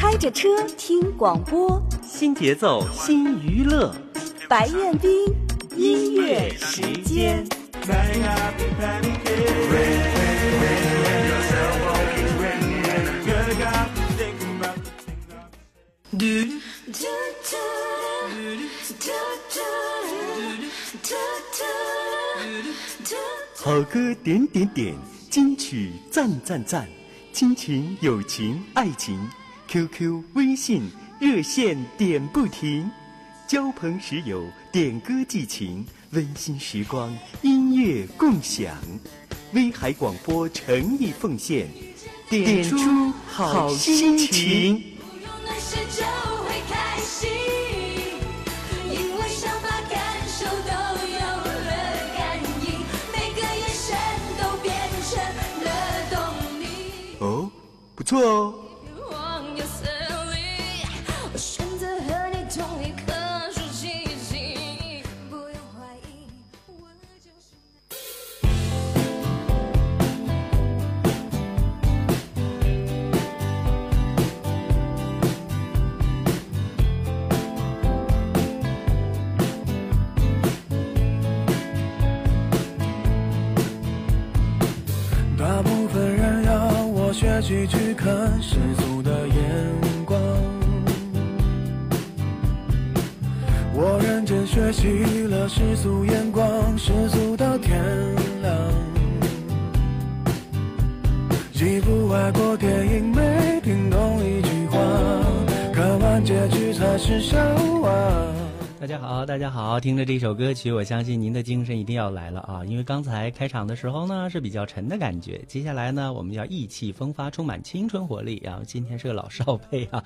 开着车听广播，新节奏新娱乐，白彦斌音乐时间。好歌点点点，金曲赞赞赞，亲情、友情、爱情，QQ、微信热线点不停，交朋时友，点歌寄情，温馨时光，音乐共享，威海广播诚意奉献，点出好心情。哦不错哦。去去看世俗的眼光，我认真学习了世俗眼光，世俗好，大家好，听着这首歌曲，我相信您的精神一定要来了啊！因为刚才开场的时候呢是比较沉的感觉，接下来呢我们要意气风发，充满青春活力啊！今天是个老少配啊，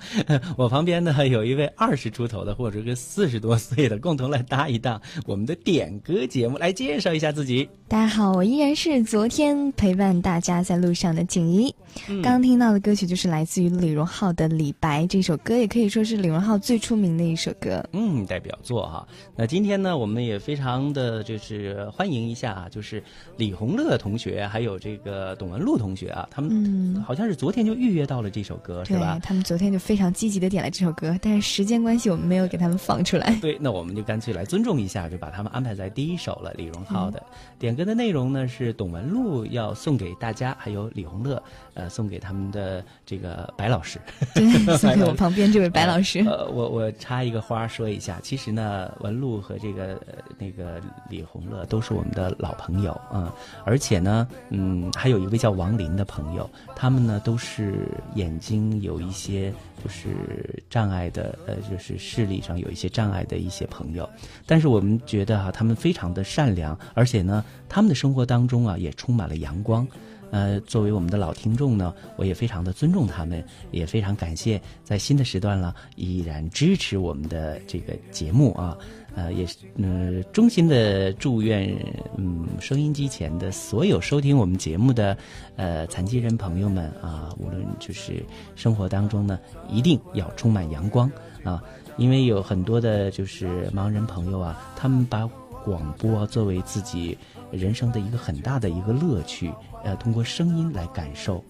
我旁边呢有一位二十出头的或者个四十多岁的，共同来搭一档我们的点歌节目，来介绍一下自己。大家好，我依然是昨天陪伴大家在路上的景怡。刚听到的歌曲就是来自于李荣浩的《李白》，这首歌也可以说是李荣浩最出名的一首歌。嗯，代表。作哈，那今天呢，我们也非常的就是欢迎一下啊，就是李洪乐同学，还有这个董文璐同学啊，他们好像是昨天就预约到了这首歌，是吧？他们昨天就非常积极的点了这首歌，但是时间关系，我们没有给他们放出来。对，那我们就干脆来尊重一下，就把他们安排在第一首了。李荣浩的点歌的内容呢，是董文璐要送给大家，还有李洪乐，呃，送给他们的这个白老师，对，送给我旁边这位白老师。呃，我 我插一个花说一下，其实。呢文璐和这个那个李洪乐都是我们的老朋友啊，而且呢，嗯，还有一位叫王林的朋友，他们呢都是眼睛有一些就是障碍的，呃，就是视力上有一些障碍的一些朋友，但是我们觉得哈，他们非常的善良，而且呢，他们的生活当中啊也充满了阳光。呃，作为我们的老听众呢，我也非常的尊重他们，也非常感谢在新的时段了依然支持我们的这个节目啊，呃，也是嗯，衷心的祝愿嗯，收音机前的所有收听我们节目的呃残疾人朋友们啊，无论就是生活当中呢，一定要充满阳光啊，因为有很多的就是盲人朋友啊，他们把广播作为自己人生的一个很大的一个乐趣。呃，通过声音来感受，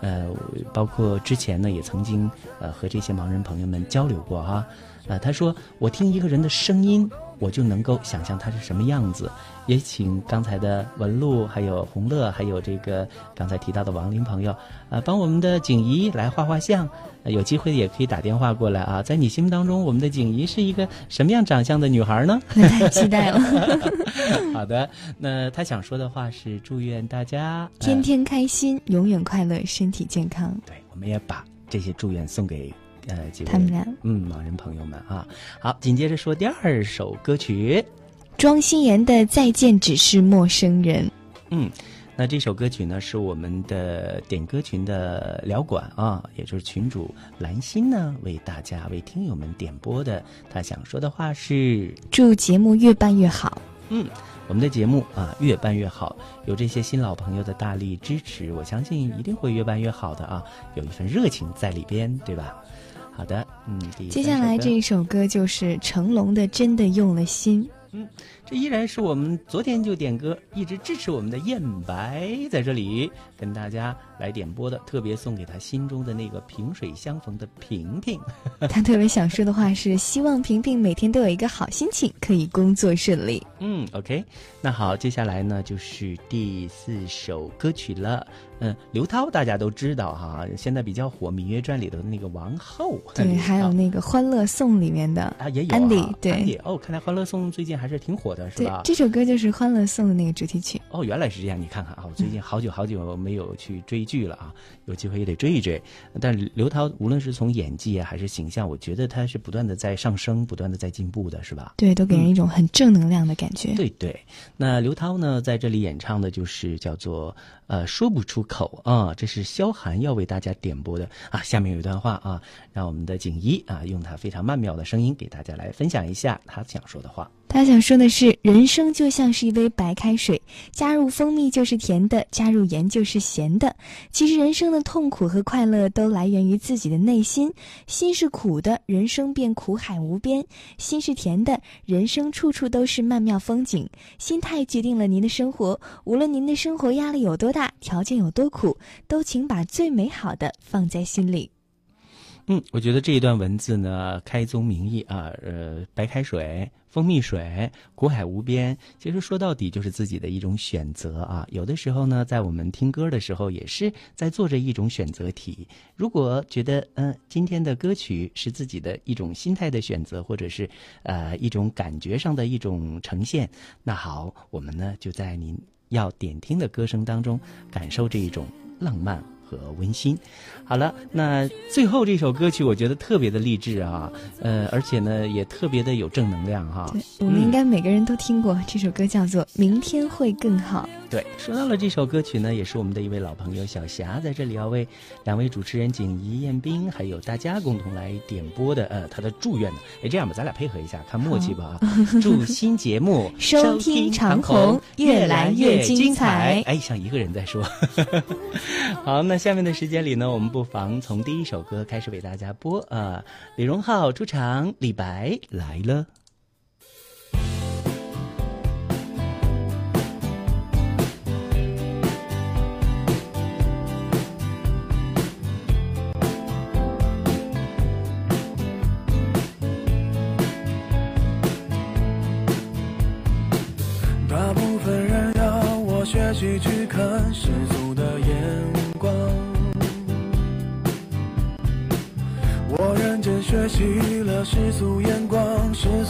呃，包括之前呢，也曾经呃和这些盲人朋友们交流过哈，呃，他说我听一个人的声音，我就能够想象她是什么样子。也请刚才的文璐、还有洪乐、还有这个刚才提到的王林朋友，啊，帮我们的景怡来画画像。有机会也可以打电话过来啊。在你心目当中，我们的景怡是一个什么样长相的女孩呢？太期待了。好的，那他想说的话是祝愿大家天天开心，永远快乐，身体健康。对，我们也把这些祝愿送给呃几位他们俩嗯盲人朋友们啊。好，紧接着说第二首歌曲。庄心妍的《再见只是陌生人》。嗯，那这首歌曲呢，是我们的点歌群的聊馆啊，也就是群主兰心呢，为大家为听友们点播的。他想说的话是：祝节目越办越好。嗯，我们的节目啊，越办越好。有这些新老朋友的大力支持，我相信一定会越办越好的啊！有一份热情在里边，对吧？好的，嗯，接下来这一首歌就是成龙的《真的用了心》。嗯，这依然是我们昨天就点歌，一直支持我们的燕白在这里跟大家来点播的，特别送给他心中的那个萍水相逢的萍萍。他特别想说的话是：希望萍萍每天都有一个好心情，可以工作顺利。嗯，OK，那好，接下来呢就是第四首歌曲了。嗯，刘涛大家都知道哈，现在比较火《芈月传》里头的那个王后。对，还有那个《欢乐颂》里面的啊，也有安迪。对，安迪哦，看来《欢乐颂》最近还是挺火的，是吧？这首歌就是《欢乐颂》的那个主题曲。哦，原来是这样，你看看啊，我最近好久好久没有去追剧了啊，有机会也得追一追。但刘涛无论是从演技啊还是形象，我觉得他是不断的在上升，不断的在进步的，是吧？对，都给人一种很正能量的感觉。对对，那刘涛呢，在这里演唱的就是叫做。呃，说不出口啊，这是萧寒要为大家点播的啊。下面有一段话啊，让我们的景一啊，用他非常曼妙的声音给大家来分享一下他想说的话。他想说的是，人生就像是一杯白开水，加入蜂蜜就是甜的，加入盐就是咸的。其实人生的痛苦和快乐都来源于自己的内心。心是苦的，人生便苦海无边；心是甜的，人生处处都是曼妙风景。心态决定了您的生活，无论您的生活压力有多大，条件有多苦，都请把最美好的放在心里。嗯，我觉得这一段文字呢，开宗明义啊，呃，白开水、蜂蜜水、苦海无边，其实说到底就是自己的一种选择啊。有的时候呢，在我们听歌的时候，也是在做着一种选择题。如果觉得嗯，今天的歌曲是自己的一种心态的选择，或者是呃一种感觉上的一种呈现，那好，我们呢就在您要点听的歌声当中，感受这一种浪漫。和温馨，好了，那最后这首歌曲我觉得特别的励志啊，呃，而且呢也特别的有正能量哈。我们应该每个人都听过这首歌，叫做《明天会更好》。对，说到了这首歌曲呢，也是我们的一位老朋友小霞在这里要为两位主持人景怡、彦斌还有大家共同来点播的，呃，他的祝愿呢。哎，这样吧，咱俩配合一下，看默契吧啊！祝新节目收听长虹越来越精彩。哎，像一个人在说。好，那下面的时间里呢，我们不妨从第一首歌开始为大家播啊。李荣浩出场，李白来了。学习了世俗眼光，世俗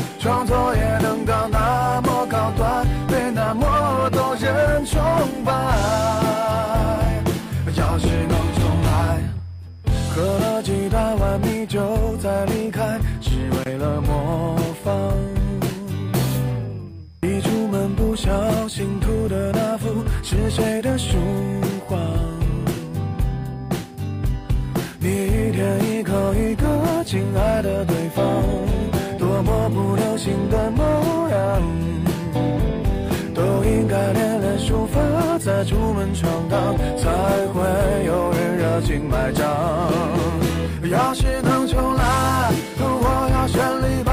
就在离开，只为了模仿。一出门不小心涂的那幅是谁的书画？你一天一口一个亲爱的对方，多么不流行的模样，都应该练练书法。再出门闯荡，才会有人热情买账。要是能重来，我要选李白。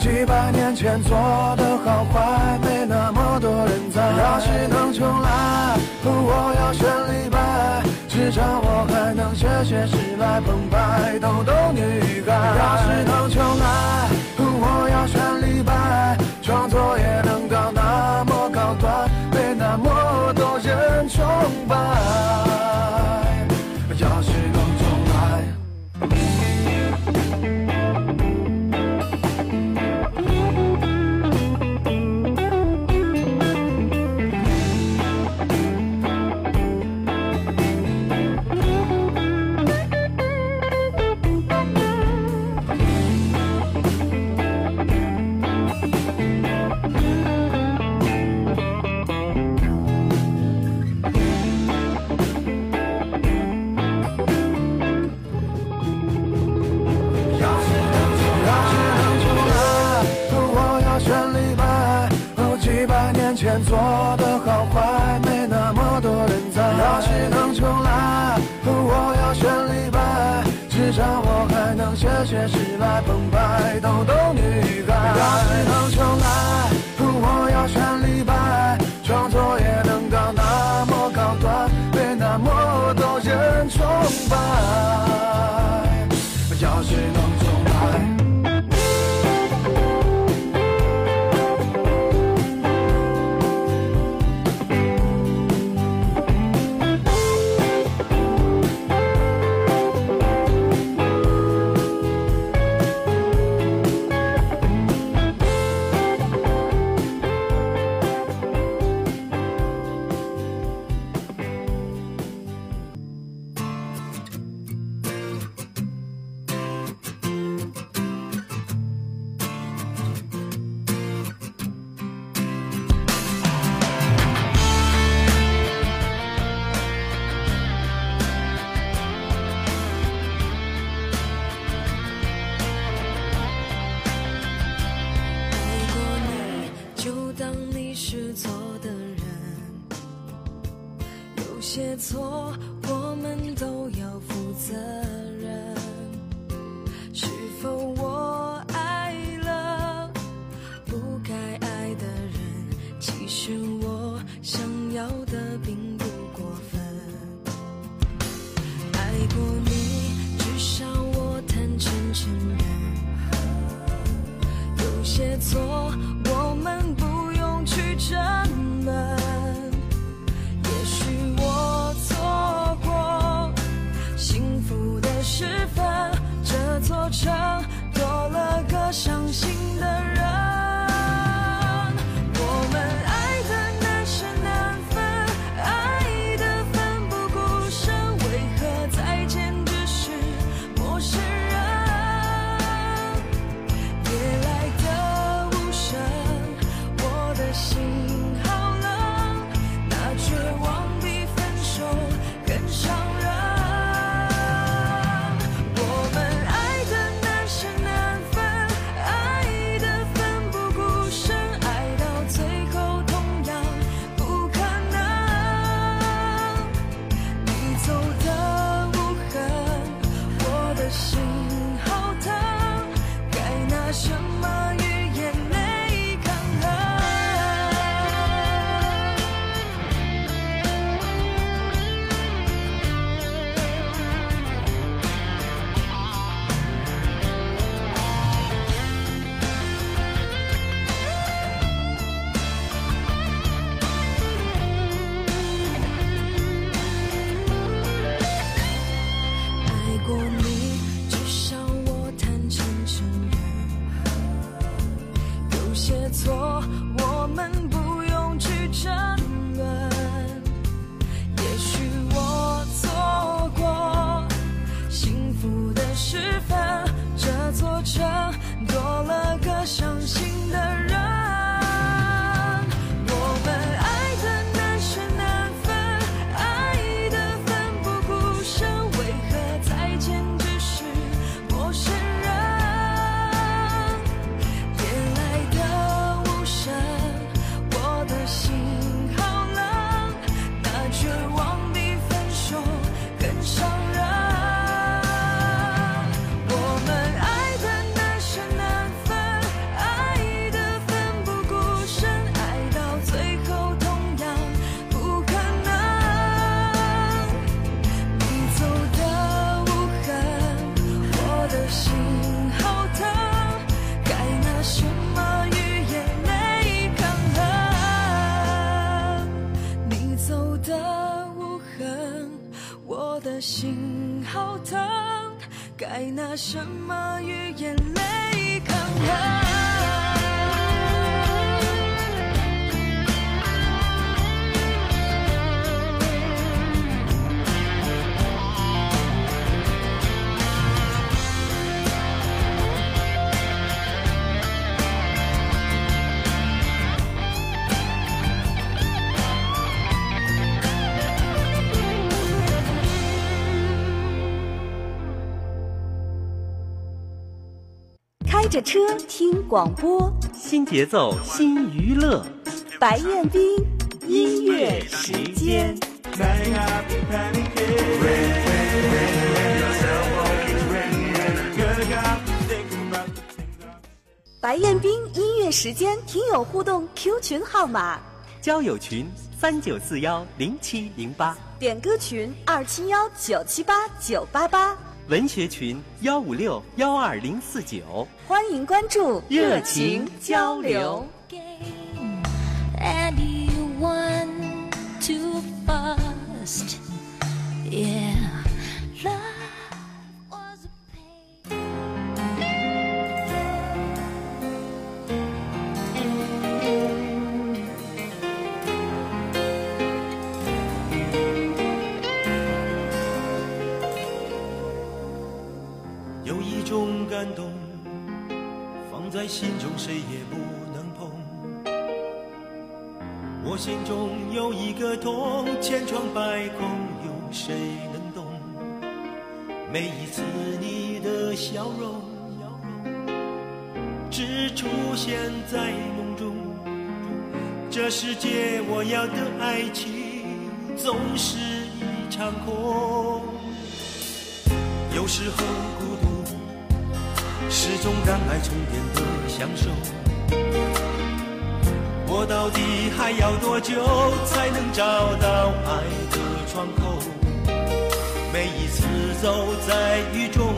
几百年前做的好坏，没那么多人在。要是能重来，我要选李白。至少我还能写写诗来澎湃逗逗女孩。要是能重来，我要选李白，创作也能到那么高端，被那么多人崇拜。还能写写诗来澎湃逗逗女孩。要是能重来，着车听广播，新节奏新娱乐，白彦斌音乐时间。白彦斌音乐时间听友互动 Q 群号码：交友群三九四幺零七零八，点歌群二七幺九七八九八八，文学群幺五六幺二零四九，欢迎关注，热情交流。anyone too fast. Yeah, 谁也不能碰。我心中有一个痛，千疮百孔，有谁能懂？每一次你的笑容，只出现在梦中。这世界我要的爱情，总是一场空。有时候是种让爱充电的享受。我到底还要多久才能找到爱的窗口？每一次走在雨中，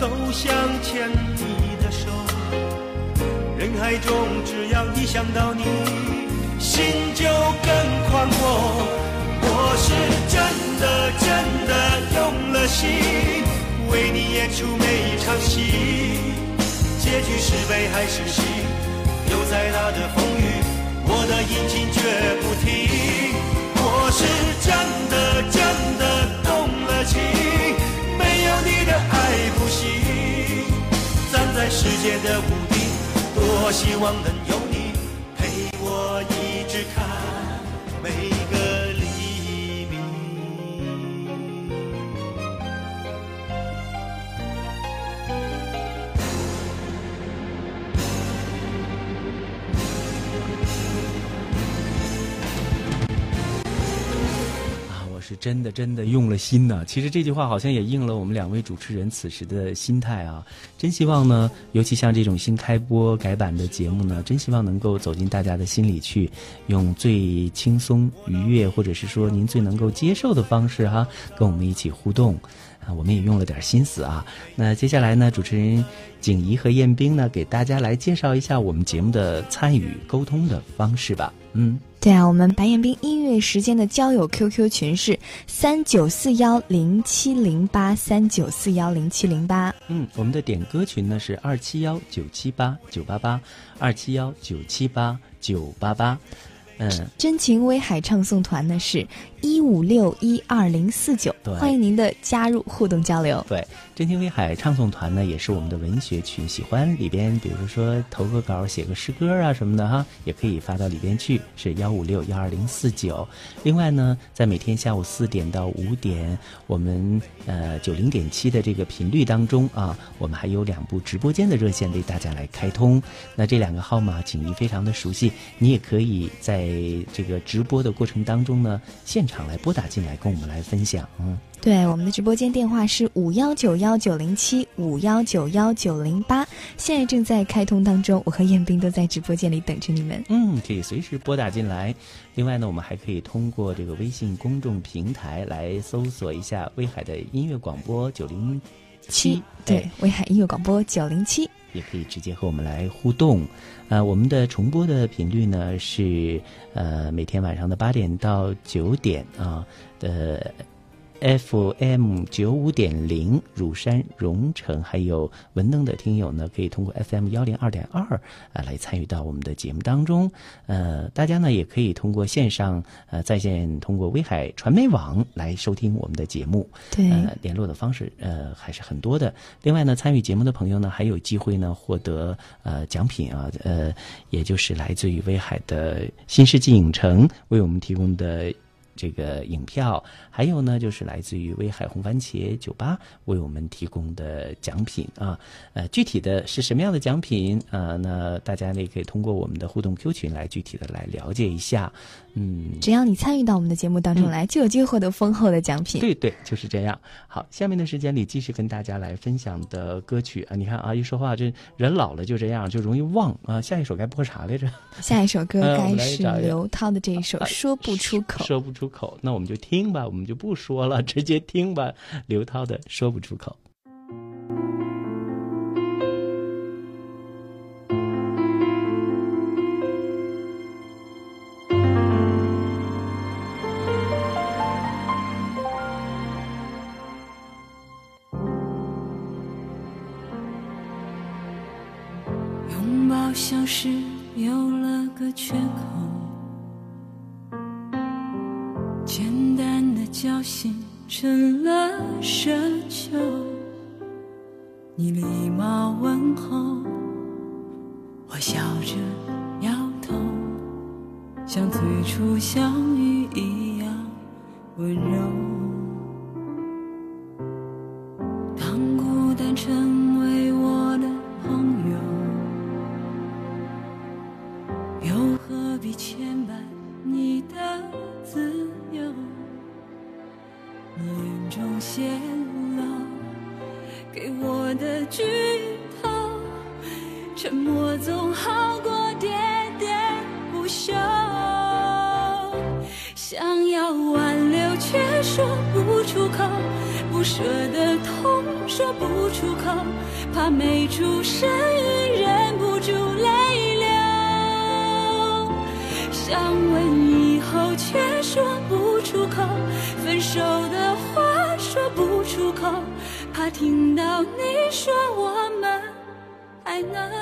都想牵你的手。人海中，只要一想到你，心就更宽阔。我是真的真的用了心，为你演出每一场戏，结局是悲还是喜，有再大的风雨，我的引擎绝不停。我是真的真的动了情，没有你的爱不行。站在世界的屋顶，多希望能真的真的用了心呐、其实这句话好像也应了我们两位主持人此时的心态啊。真希望呢，尤其像这种新开播改版的节目呢，真希望能够走进大家的心里去，用最轻松愉悦，或者是说您最能够接受的方式哈、跟我们一起互动。啊，我们也用了点心思啊。那接下来呢，主持人景怡和彦斌呢，给大家来介绍一下我们节目的参与沟通的方式吧。嗯。对啊，我们白彦斌音乐时间的交友 QQ 群是三九四幺零七零八三九四幺零七零八。嗯，我们的点歌群呢是二七幺九七八九八八，二七幺九七八九八八。嗯，真情威海唱诵团呢是一五六一二零四九对，欢迎您的加入互动交流。对，真情威海唱诵团呢也是我们的文学群，喜欢里边比如说投个稿、写个诗歌啊什么的哈，也可以发到里边去，是幺五六幺二零四九。另外呢，在每天下午四点到五点，我们呃九零点七的这个频率当中啊，我们还有两部直播间的热线为大家来开通。那这两个号码请您非常的熟悉，你也可以在这个直播的过程当中呢，现场来拨打进来跟我们来分享。嗯。对，我们的直播间电话是五幺九幺九零七五幺九幺九零八，现在正在开通当中，我和彦斌都在直播间里等着你们。嗯，可以随时拨打进来。另外呢，我们还可以通过这个微信公众平台来搜索一下威海的音乐广播九零七。对，威海音乐广播九零七。也可以直接和我们来互动。呃，我们的重播的频率呢是呃每天晚上的八点到九点啊的。FM 九五点零，乳山、荣城还有文登的听友呢，可以通过 FM 幺零二点二啊来参与到我们的节目当中。呃，大家呢也可以通过线上呃在线通过威海传媒网来收听我们的节目。对呃，联络的方式呃还是很多的。另外呢，参与节目的朋友呢还有机会呢获得呃奖品啊，呃，也就是来自于威海的新世纪影城为我们提供的。这个影票，还有呢，就是来自于威海红番茄酒吧为我们提供的奖品啊。呃，具体的是什么样的奖品啊？那大家呢也可以通过我们的互动 Q 群来具体的来了解一下。嗯，只要你参与到我们的节目当中来，就有机会获得丰厚的奖品。对对，就是这样。好，下面的时间里继续跟大家来分享的歌曲啊。你看啊，一说话这人老了就这样，就容易忘啊。下一首该播啥来着？下一首歌 该是刘涛的这一首《说不出口》。说不出口，那我们就听吧，我们就不说了，直接听吧。刘涛的《说不出口》。必牵绊你的自由？你眼中泄露给我的剧透，沉默总好过喋喋不休。想要挽留却说不出口，不舍得痛说不出口，怕没出声音忍不住泪流。想问以后却说不出口，分手的话说不出口，怕听到你说我们还能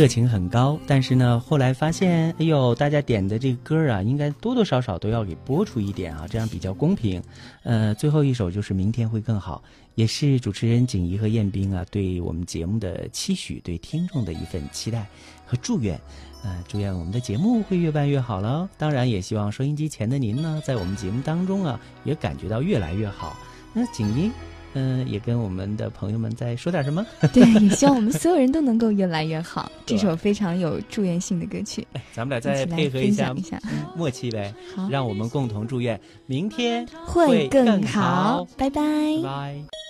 热情很高，但是呢，后来发现，哎呦，大家点的这个歌啊，应该多多少少都要给播出一点啊，这样比较公平。呃，最后一首就是《明天会更好》，也是主持人景怡和彦斌啊对我们节目的期许，对听众的一份期待和祝愿。呃，祝愿我们的节目会越办越好了。当然，也希望收音机前的您呢，在我们节目当中啊，也感觉到越来越好。那景怡。嗯，也跟我们的朋友们再说点什么？对，也希望我们所有人都能够越来越好。这首非常有祝愿性的歌曲，哎，咱们俩再配合一下，一下默契呗。好，让我们共同祝愿明天会更好。拜拜，拜拜。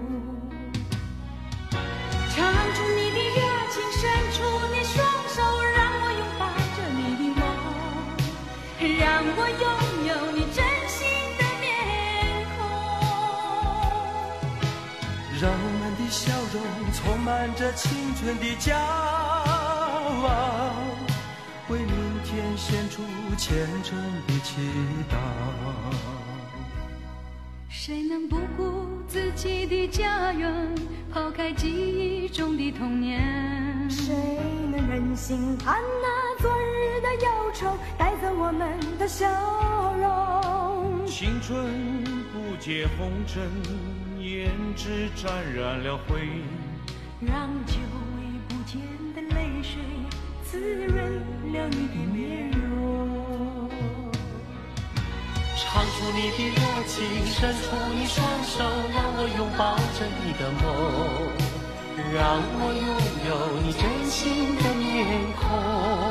让我拥有你真心的面孔。让我们的笑容充满着青春的骄傲，为明天献出虔诚的祈祷。谁能不顾自己的家园，抛开记忆中的童年？谁能忍心看那昨日的忧愁带走我们的笑容？青春不解红尘，胭脂沾染了灰。让久违不见的泪水滋润了你的面容。唱出你的热情，伸出你双手，让我拥抱着你的梦，让我拥有你真心的面孔。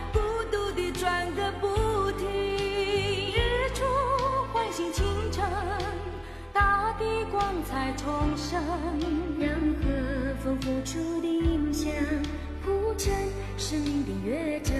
清晨，大地光彩重生，让和风拂出的音响谱成生命的乐章。